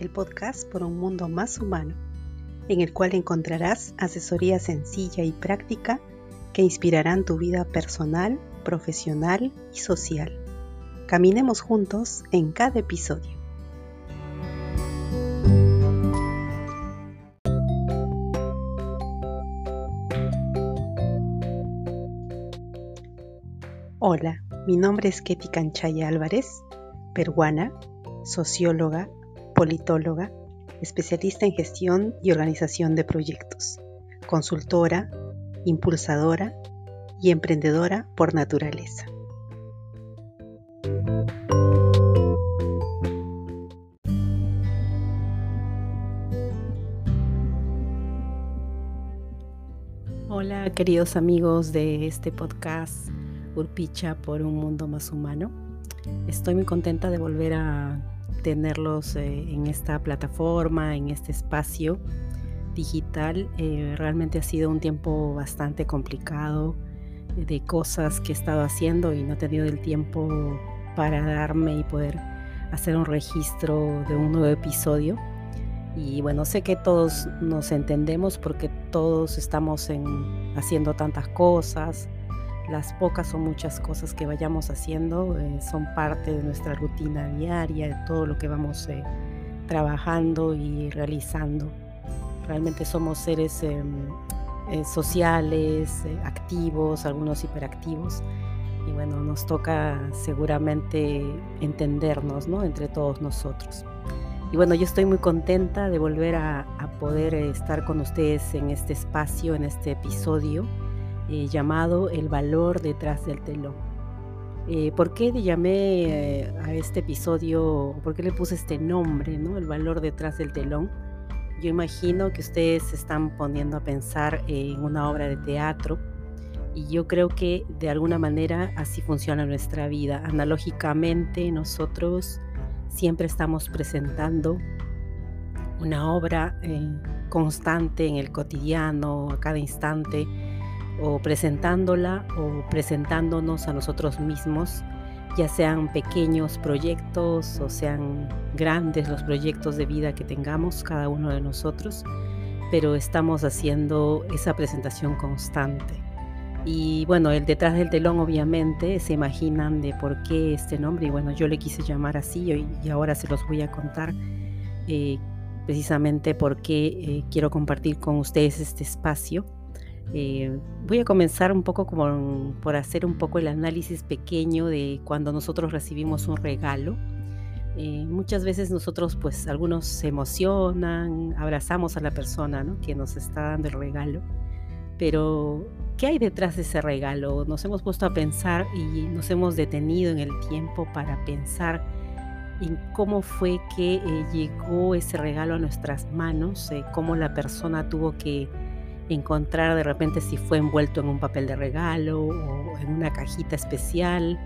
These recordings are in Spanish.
El podcast por un mundo más humano, en el cual encontrarás asesoría sencilla y práctica que inspirarán tu vida personal, profesional y social. Caminemos juntos en cada episodio. Hola, mi nombre es Ketty Canchaya Álvarez, peruana, socióloga, politóloga, especialista en gestión y organización de proyectos, consultora, impulsadora y emprendedora por naturaleza. Hola queridos amigos de este podcast Urpicha por un mundo más humano. Estoy muy contenta de volver a tenerlos eh, en esta plataforma, en este espacio digital. Eh, realmente ha sido un tiempo bastante complicado de cosas que he estado haciendo y no he tenido el tiempo para darme y poder hacer un registro de un nuevo episodio. Y bueno, sé que todos nos entendemos porque todos estamos en, haciendo tantas cosas, las pocas o muchas cosas que vayamos haciendo eh, son parte de nuestra rutina diaria, de todo lo que vamos eh, trabajando y realizando. Realmente somos seres em, eh, sociales, activos, algunos hiperactivos. Y bueno, nos toca seguramente entendernos ¿no? entre todos nosotros. Y bueno, yo estoy muy contenta de volver a poder estar con ustedes en este espacio, en este episodio eh, llamado El valor detrás del telón. Eh, ¿Por qué llamé eh, a este episodio, por qué le puse este nombre, ¿no? El valor detrás del telón? Yo imagino que ustedes se están poniendo a pensar en una obra de teatro y yo creo que de alguna manera así funciona nuestra vida. Analógicamente nosotros siempre estamos presentando una obra constante en el cotidiano, a cada instante, o presentándola o presentándonos a nosotros mismos, ya sean pequeños proyectos o sean grandes los proyectos de vida que tengamos cada uno de nosotros, pero estamos haciendo esa presentación constante. Y bueno, el detrás del telón obviamente se imaginan de por qué este nombre y bueno, yo le quise llamar así y, ahora se los voy a contar eh, precisamente porque eh, quiero compartir con ustedes este espacio eh, voy a comenzar un poco como por hacer un poco el análisis pequeño de cuando nosotros recibimos un regalo. Eh, muchas veces nosotros, pues algunos se emocionan, abrazamos a la persona que nos está dando el regalo, pero ¿qué hay detrás de ese regalo? Nos hemos puesto a pensar y nos hemos detenido en el tiempo para pensar en cómo fue que eh, llegó ese regalo a nuestras manos, cómo la persona tuvo que encontrar de repente si fue envuelto en un papel de regalo o en una cajita especial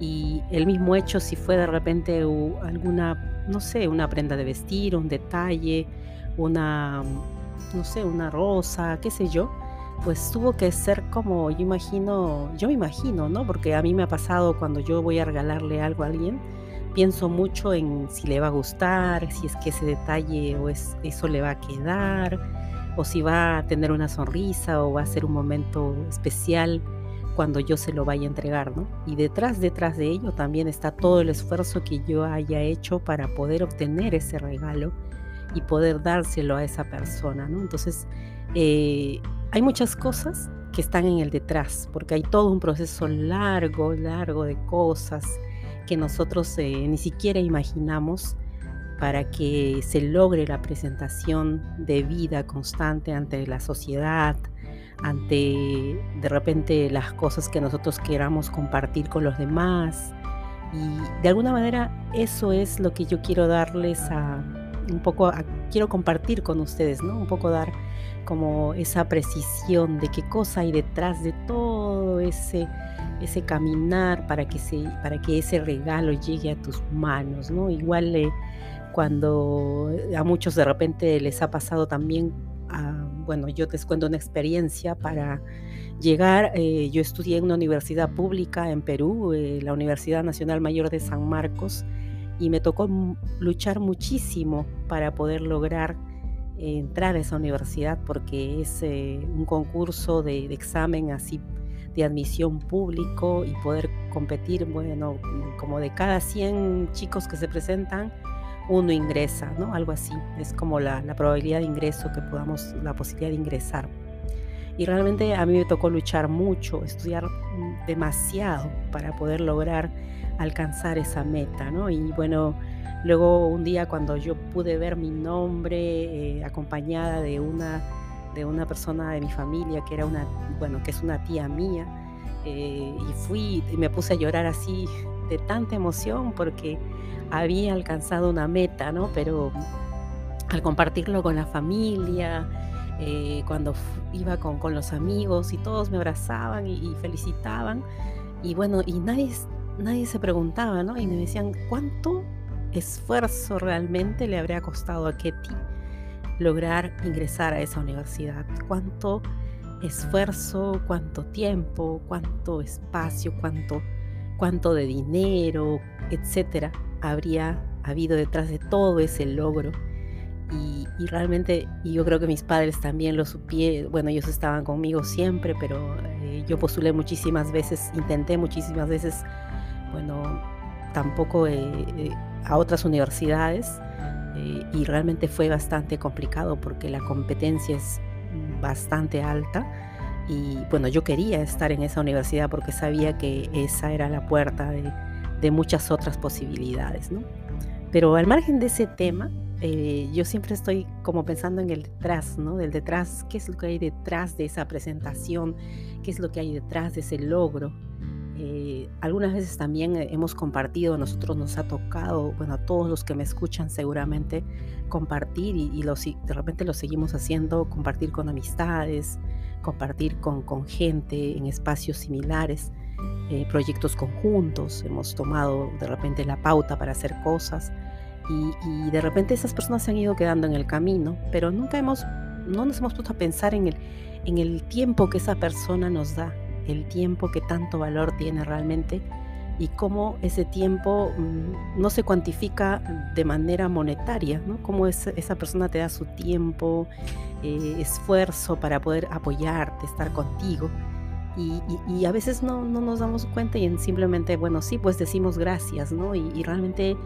y el mismo hecho si fue de repente alguna, no sé, una prenda de vestir, un detalle, una, no sé, una rosa, qué sé yo, pues tuvo que ser como, yo imagino, yo me imagino, ¿no? Porque a mí me ha pasado cuando yo voy a regalarle algo a alguien, pienso mucho en si le va a gustar, si es que ese detalle o es, eso le va a quedar, o si va a tener una sonrisa o va a ser un momento especial cuando yo se lo vaya a entregar, ¿no? Y detrás, detrás de ello también está todo el esfuerzo que yo haya hecho para poder obtener ese regalo y poder dárselo a esa persona, ¿no? Entonces, eh, hay muchas cosas que están en el detrás, porque hay todo un proceso largo, largo de cosas que nosotros eh, ni siquiera imaginamos para que se logre la presentación de vida constante ante la sociedad, ante de repente las cosas que nosotros queramos compartir con los demás. Y de alguna manera eso es lo que yo quiero darles a un poco, quiero compartir con ustedes, ¿no? Un poco dar como esa precisión de qué cosa hay detrás de todo ese, ese caminar para que, se, para que ese regalo llegue a tus manos, ¿no? Igual eh, cuando a muchos de repente les ha pasado también, bueno, yo te cuento una experiencia para llegar, eh, yo estudié en una universidad pública en Perú, eh, la Universidad Nacional Mayor de San Marcos, y me tocó luchar muchísimo para poder lograr entrar a esa universidad porque es eh, un concurso de, examen así de admisión público y poder competir, bueno, como de cada 100 chicos que se presentan, uno ingresa, ¿no? Algo así, es como la, la probabilidad de ingreso que podamos, la posibilidad de ingresar. Y realmente a mí me tocó luchar mucho, estudiar demasiado para poder lograr alcanzar esa meta, ¿no? Y bueno, luego un día cuando yo pude ver mi nombre eh, acompañada de una, de una persona de mi familia que era una, bueno, que es una tía mía, eh, y fui y me puse a llorar así de tanta emoción porque había alcanzado una meta, ¿no? Pero al compartirlo con la familia, eh, cuando iba con, con, los amigos y todos me abrazaban y, felicitaban. Y bueno, y nadie, nadie se preguntaba, ¿no? Y me decían, ¿cuánto esfuerzo realmente le habría costado a Ketty lograr ingresar a esa universidad? ¿Cuánto esfuerzo, cuánto tiempo, cuánto espacio, cuánto, cuánto de dinero, etcétera, habría habido detrás de todo ese logro? Y, realmente, yo creo que mis padres también lo supieron, bueno, ellos estaban conmigo siempre, pero eh, yo postulé muchísimas veces, intenté muchísimas veces, bueno, tampoco eh, eh, a otras universidades y realmente fue bastante complicado porque la competencia es bastante alta y bueno, yo quería estar en esa universidad porque sabía que esa era la puerta de, de muchas otras posibilidades, ¿no? Pero al margen de ese tema, eh, yo siempre estoy como pensando en el detrás, ¿no? Del detrás, qué es lo que hay detrás de esa presentación, qué es lo que hay detrás de ese logro. Eh, algunas veces también hemos compartido, nosotros nos ha tocado, bueno, a todos los que me escuchan seguramente, compartir y, de repente lo seguimos haciendo, compartir con amistades, compartir con, con gente en espacios similares, eh, proyectos conjuntos, hemos tomado de repente la pauta para hacer cosas y, de repente esas personas se han ido quedando en el camino, pero nunca hemos, no nos hemos puesto a pensar en el, en el tiempo que esa persona nos da, el tiempo que tanto valor tiene realmente y cómo ese tiempo mm, no se cuantifica de manera monetaria, ¿no? Cómo esa persona te da su tiempo, eh, esfuerzo para poder apoyarte, estar contigo. Y, a veces no, no, nos damos cuenta y simplemente, bueno, sí, pues decimos gracias, ¿no? y realmente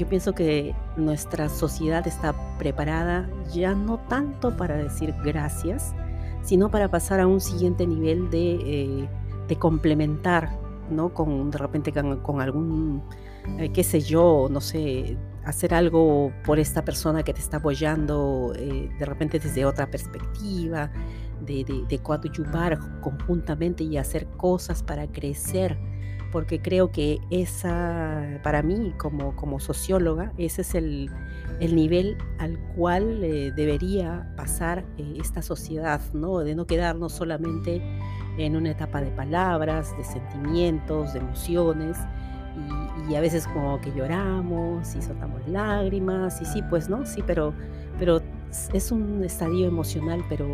yo pienso que nuestra sociedad está preparada ya no tanto para decir gracias, sino para pasar a un siguiente nivel de, eh, complementar, ¿no? Con de repente con, algún, eh, qué sé yo, no sé, hacer algo por esta persona que te está apoyando, eh, de repente desde otra perspectiva, de, de, de coadyuvar conjuntamente y hacer cosas para crecer porque creo que esa, para mí como, como socióloga, ese es el, nivel al cual eh, debería pasar eh, esta sociedad, ¿no? De no quedarnos solamente en una etapa de palabras, de sentimientos, de emociones, y, a veces como que lloramos y soltamos lágrimas, y sí, pues, ¿no? Sí, pero, pero es un estadio emocional, pero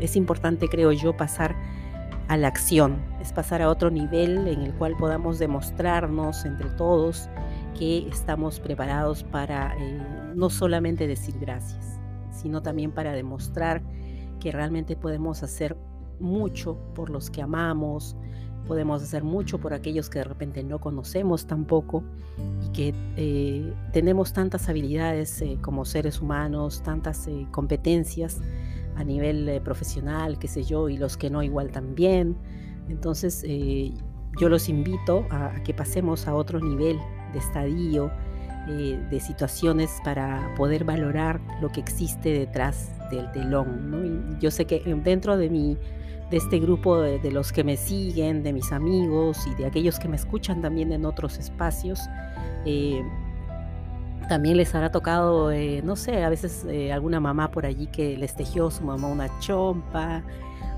es importante, creo yo, pasar a la acción, es pasar a otro nivel en el cual podamos demostrarnos entre todos que estamos preparados para eh, no solamente decir gracias, sino también para demostrar que realmente podemos hacer mucho por los que amamos, podemos hacer mucho por aquellos que de repente no conocemos tampoco y que eh, tenemos tantas habilidades eh, como seres humanos, tantas competencias a nivel eh, profesional, qué sé yo, y los que no igual también. Entonces, eh, yo los invito a, que pasemos a otro nivel de estadio, eh, de situaciones para poder valorar lo que existe detrás del telón. yo sé que dentro de mi de este grupo de, de, los que me siguen, de mis amigos y de aquellos que me escuchan también en otros espacios, también les habrá tocado, eh, no sé, a veces eh, alguna mamá por allí que les tejió su mamá una chompa,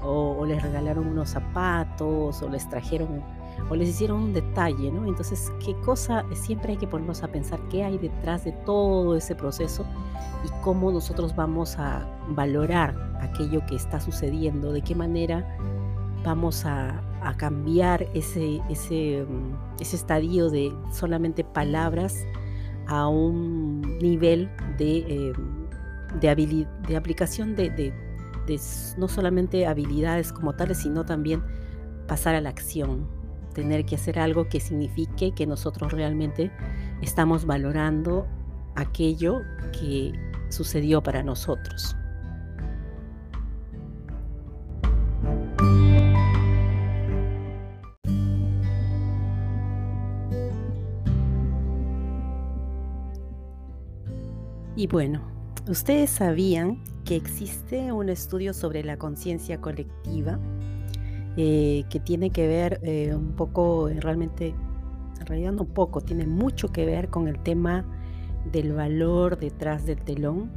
o, les regalaron unos zapatos, o les trajeron, o les hicieron un detalle, ¿no? Entonces, ¿qué cosa? Siempre hay que ponernos a pensar qué hay detrás de todo ese proceso y cómo nosotros vamos a valorar aquello que está sucediendo, de qué manera vamos a, a cambiar ese, ese, mm, ese estadio de solamente palabras a un nivel de, de, de aplicación de, de, no solamente habilidades como tales, sino también pasar a la acción, tener que hacer algo que signifique que nosotros realmente estamos valorando aquello que sucedió para nosotros. Y bueno, ustedes sabían que existe un estudio sobre la conciencia colectiva eh, que tiene que ver eh, un poco, eh, realmente, en realidad no poco, tiene mucho que ver con el tema del valor detrás del telón,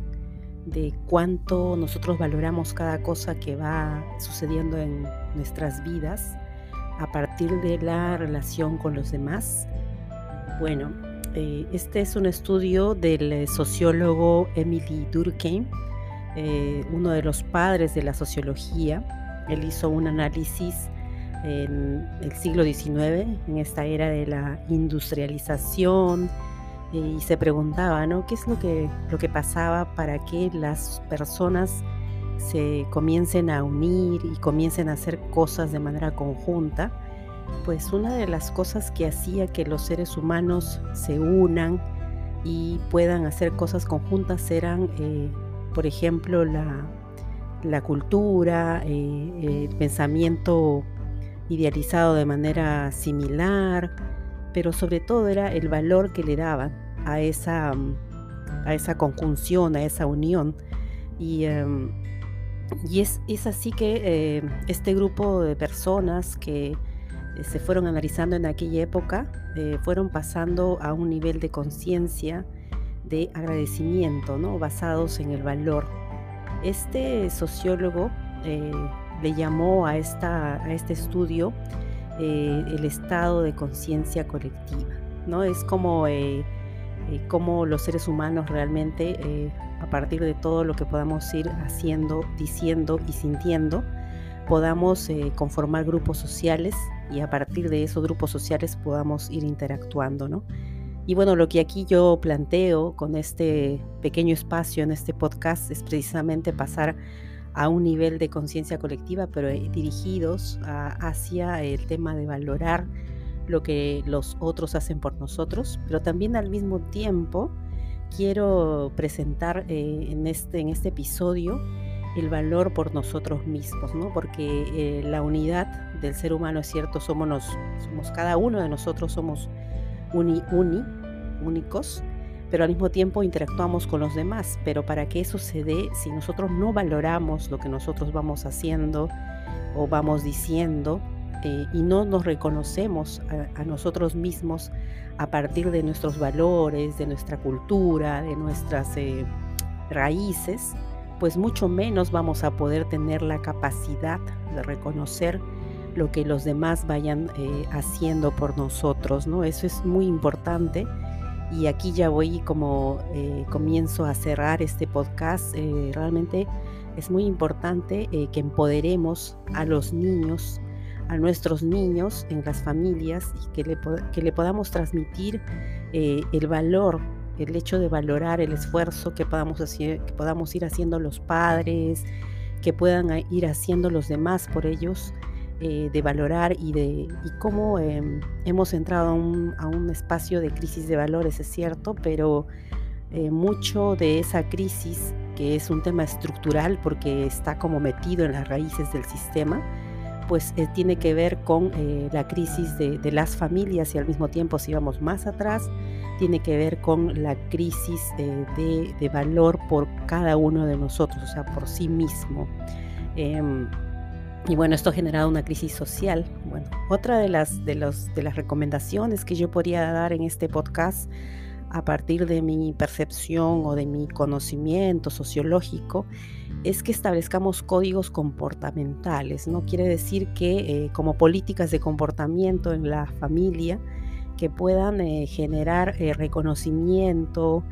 de cuánto nosotros valoramos cada cosa que va sucediendo en nuestras vidas a partir de la relación con los demás. Bueno, eh, este es un estudio del eh, sociólogo Emily Durkheim, eh, uno de los padres de la sociología. Él hizo un análisis en el siglo XIX, en esta era de la industrialización, y se preguntaba, ¿no? ¿Qué es lo que, lo que pasaba para que las personas se comiencen a unir y comiencen a hacer cosas de manera conjunta? Pues una de las cosas que hacía que los seres humanos se unan y puedan hacer cosas conjuntas eran, eh, por ejemplo, la, cultura, eh, el pensamiento idealizado de manera similar, pero sobre todo era el valor que le daban a esa, a esa conjunción, a esa unión. Y, em, y es, es, así que eh, este grupo de personas que se fueron analizando en aquella época, eh, fueron pasando a un nivel de conciencia, de agradecimiento, ¿no? basados en el valor. Este sociólogo eh, le llamó a, esta, a este estudio el estado de conciencia colectiva. ¿no? Es como, como los seres humanos realmente, a partir de todo lo que podamos ir haciendo, diciendo y sintiendo, podamos conformar grupos sociales y a partir de esos grupos sociales podamos ir interactuando, ¿no? Y bueno, lo que aquí yo planteo con este pequeño espacio en este podcast es precisamente pasar a un nivel de conciencia colectiva, pero eh, dirigidos hacia el tema de valorar lo que los otros hacen por nosotros, pero también al mismo tiempo quiero presentar eh, en, este, en este episodio el valor por nosotros mismos, ¿no? Porque eh, la unidad del ser humano es cierto, somos, somos cada uno de nosotros somos uni, uni, únicos, pero al mismo tiempo interactuamos con los demás. Pero para que eso se dé, si nosotros no valoramos lo que nosotros vamos haciendo o vamos diciendo eh, y no nos reconocemos a, nosotros mismos a partir de nuestros valores, de nuestra cultura, de nuestras eh, raíces, pues mucho menos vamos a poder tener la capacidad de reconocer lo que los demás vayan eh, haciendo por nosotros, ¿no? Eso es muy importante. Y aquí ya voy como eh, comienzo a cerrar este podcast. Eh, realmente es muy importante que empoderemos a los niños, a nuestros niños en las familias y que le, que le podamos transmitir el valor el hecho de valorar el esfuerzo que podamos, hacer, que podamos ir haciendo los padres, que puedan ir haciendo los demás por ellos, eh, de valorar y de y cómo em, hemos entrado a un, espacio de crisis de valores, es cierto, pero eh, mucho de esa crisis, que es un tema estructural porque está como metido en las raíces del sistema, pues eh, tiene que ver con la crisis de, de, las familias y al mismo tiempo si vamos más atrás, tiene que ver con la crisis de, valor por cada uno de nosotros, o sea, por sí mismo. Em, y bueno, esto ha generado una crisis social. Bueno, otra de las, de, los, de las recomendaciones que yo podría dar en este podcast a partir de mi percepción o de mi conocimiento sociológico es que establezcamos códigos comportamentales. No quiere decir que eh, como políticas de comportamiento en la familia, que puedan eh, generar eh, reconocimiento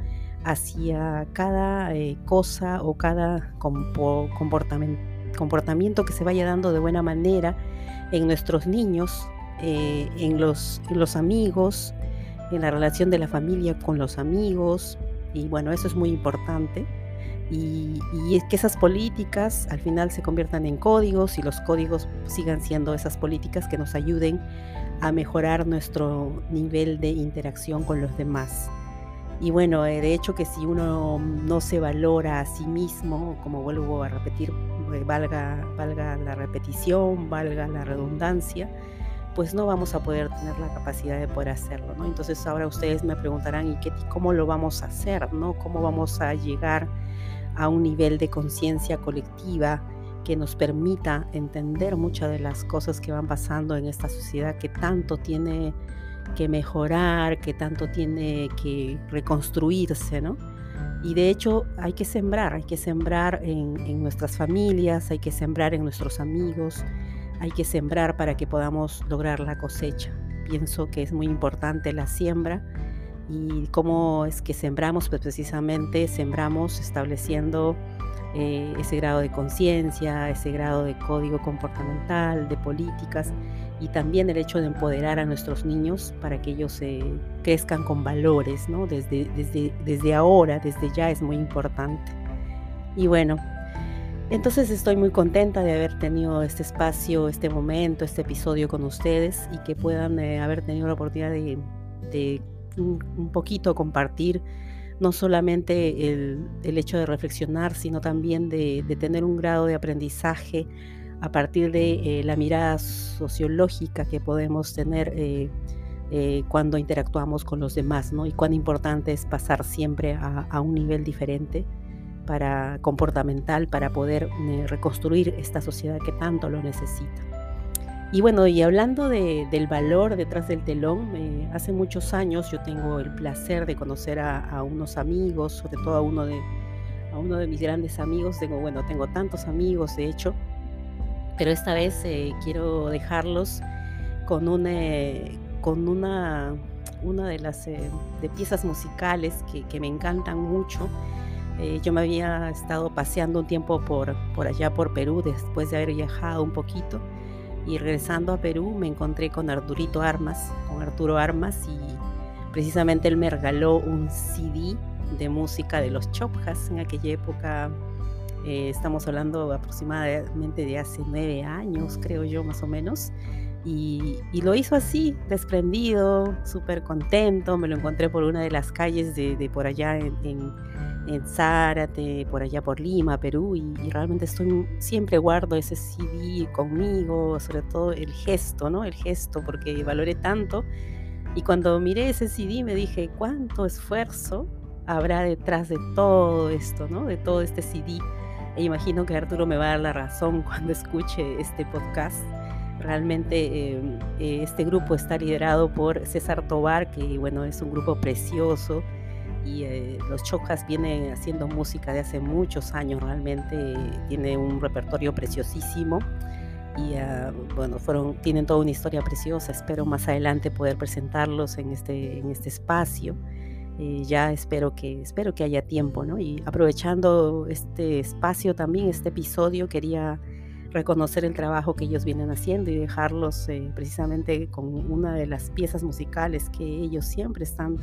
hacia cada cosa o cada comportamiento, que se vaya dando de buena manera en nuestros niños, en, los amigos, en la relación de la familia con los amigos, y bueno, eso es muy importante. Y, y, que esas políticas al final se conviertan en códigos y los códigos sigan siendo esas políticas que nos ayuden a mejorar nuestro nivel de interacción con los demás. Y bueno, eh, de hecho que si uno no se valora a sí mismo, como vuelvo a repetir, eh, valga, valga la repetición, valga la redundancia, pues no vamos a poder tener la capacidad de poder hacerlo, ¿no? Entonces ahora ustedes me preguntarán, ¿y qué, cómo lo vamos a hacer, ¿no? ¿Cómo vamos a llegar a un nivel de conciencia colectiva que nos permita entender muchas de las cosas que van pasando en esta sociedad que tanto tiene que mejorar, que tanto tiene que reconstruirse, ¿no? Y de hecho hay que sembrar, hay que sembrar en, en nuestras familias, hay que sembrar en nuestros amigos, hay que sembrar para que podamos lograr la cosecha. Pienso que es muy importante la siembra y cómo es que sembramos, pues precisamente sembramos estableciendo eh, ese grado de conciencia, ese grado de código comportamental, de políticas y también el hecho de empoderar a nuestros niños para que ellos se crezcan con valores, ¿no? Desde, desde, desde ahora, desde ya es muy importante. Y bueno, entonces estoy muy contenta de haber tenido este espacio, este momento, este episodio con ustedes y que puedan eh, haber tenido la oportunidad de, de un, poquito compartir no solamente el, hecho de reflexionar, sino también de, tener un grado de aprendizaje a partir de eh, la mirada sociológica que podemos tener eh, cuando interactuamos con los demás, ¿no? Y cuán importante es pasar siempre a un nivel diferente para comportamental para poder eh, reconstruir esta sociedad que tanto lo necesita. Y bueno, y hablando del valor detrás del telón, eh, hace muchos años yo tengo el placer de conocer a, unos amigos, sobre todo a uno de, a uno de mis grandes amigos. Tengo, bueno, tengo tantos amigos, de hecho, pero esta vez eh, quiero dejarlos con una, con una, una de las de piezas musicales que, que me encantan mucho eh, yo me había estado paseando un tiempo por, por allá por Perú después de haber viajado un poquito y regresando a Perú me encontré con Arturito Armas, con Arturo Armas y precisamente él me regaló un CD de música de los Chopjas en aquella época. Eh, estamos hablando aproximadamente de hace nueve años, creo yo, más o menos. Y, lo hizo así, desprendido, súper contento. Me lo encontré por una de las calles de, por allá en, en Zárate, por allá por Lima, Perú, y, realmente estoy, siempre guardo ese CD conmigo, sobre todo el gesto, ¿no? El gesto, porque valoré tanto. Y cuando miré ese CD me dije, ¿cuánto esfuerzo habrá detrás de todo esto, ¿no? De todo este CD. E imagino que Arturo me va a dar la razón cuando escuche este podcast. Realmente em, eh, este grupo está liderado por César Tobar, que bueno, es un grupo precioso y eh, los Chocas vienen haciendo música de hace muchos años, realmente tiene un repertorio preciosísimo y ah, bueno, tienen toda una historia preciosa, espero más adelante poder presentarlos en este, en este espacio. Eh, ya espero que, espero que haya tiempo, ¿no? Y aprovechando este espacio también, este episodio, quería reconocer el trabajo que ellos vienen haciendo y dejarlos eh, precisamente con una de las piezas musicales que ellos siempre están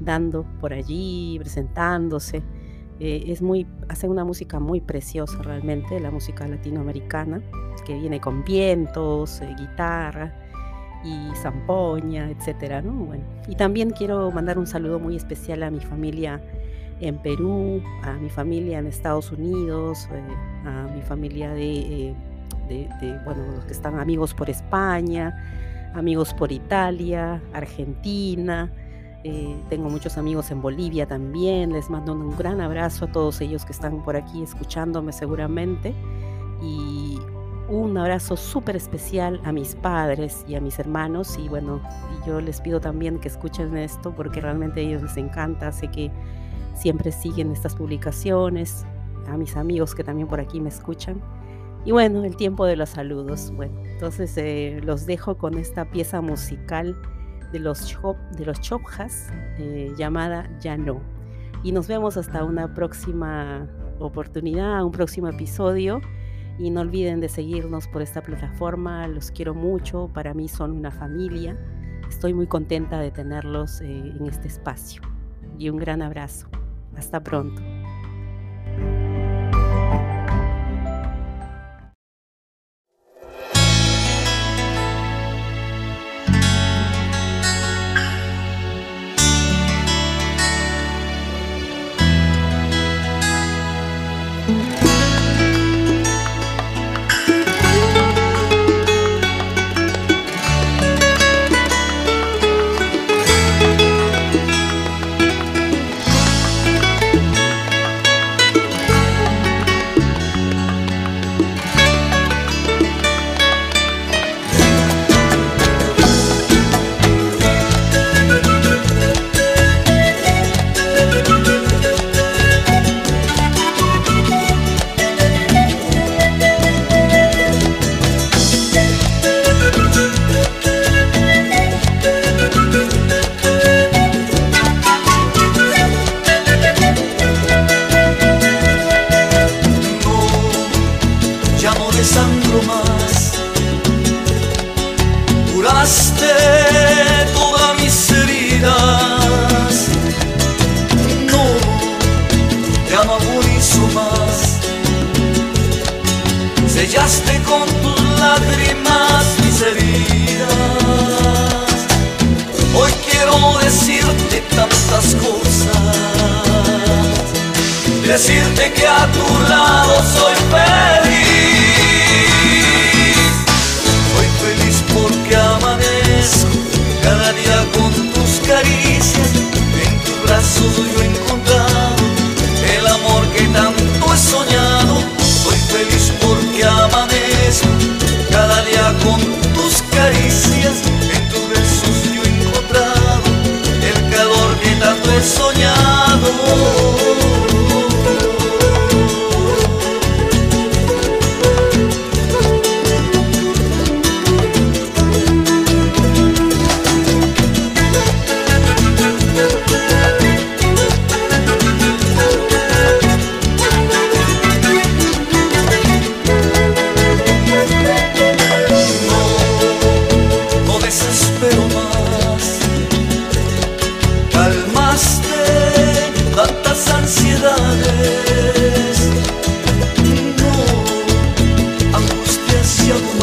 dando por allí, presentándose. Eh, es muy, hacen una música muy preciosa realmente, la música latinoamericana, que viene con vientos, eh, guitarra y zampoña, etcétera, ¿no? Bueno, y también quiero mandar un saludo muy especial a mi familia en Perú, a mi familia en Estados Unidos, eh, a mi familia de, de, de, bueno, los que están amigos por España, amigos por Italia, Argentina, eh, tengo muchos amigos en Bolivia también. Les mando un gran abrazo a todos ellos que están por aquí escuchándome seguramente. Y un abrazo súper especial a mis padres y a mis hermanos. Y bueno, yo les pido también que escuchen esto porque realmente a ellos les encanta. Sé que siempre siguen estas publicaciones. A mis amigos que también por aquí me escuchan. Y bueno, el tiempo de los saludos. Bueno, entonces eh, los dejo con esta pieza musical de los, de los Chopjas eh, llamada Ya no. Y nos vemos hasta una próxima oportunidad, un próximo episodio. Y no olviden de seguirnos por esta plataforma, los quiero mucho, para mí son una familia. Estoy muy contenta de tenerlos eh, en este espacio y un gran abrazo. Hasta pronto.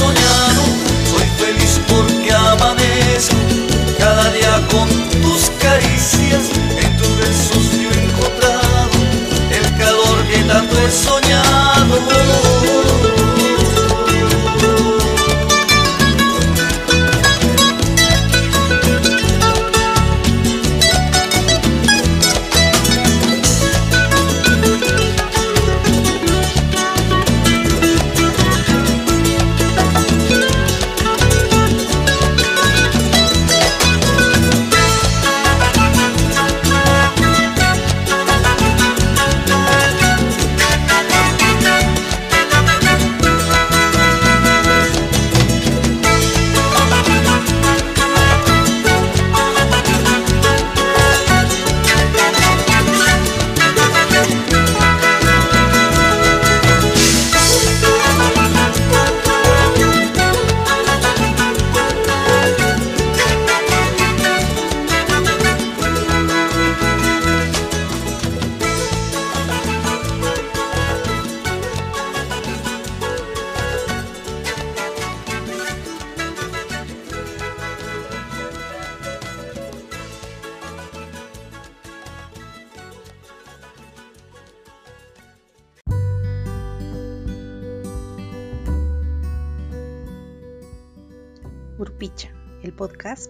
soñado. Soy feliz porque amanezco cada día con tus caricias. En tus besos yo he encontrado el calor que tanto he soñado.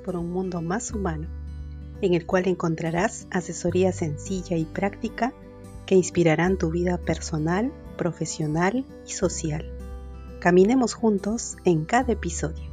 Por un mundo más humano, en el cual encontrarás asesoría sencilla y práctica que inspirarán tu vida personal, profesional y social. Caminemos juntos en cada episodio.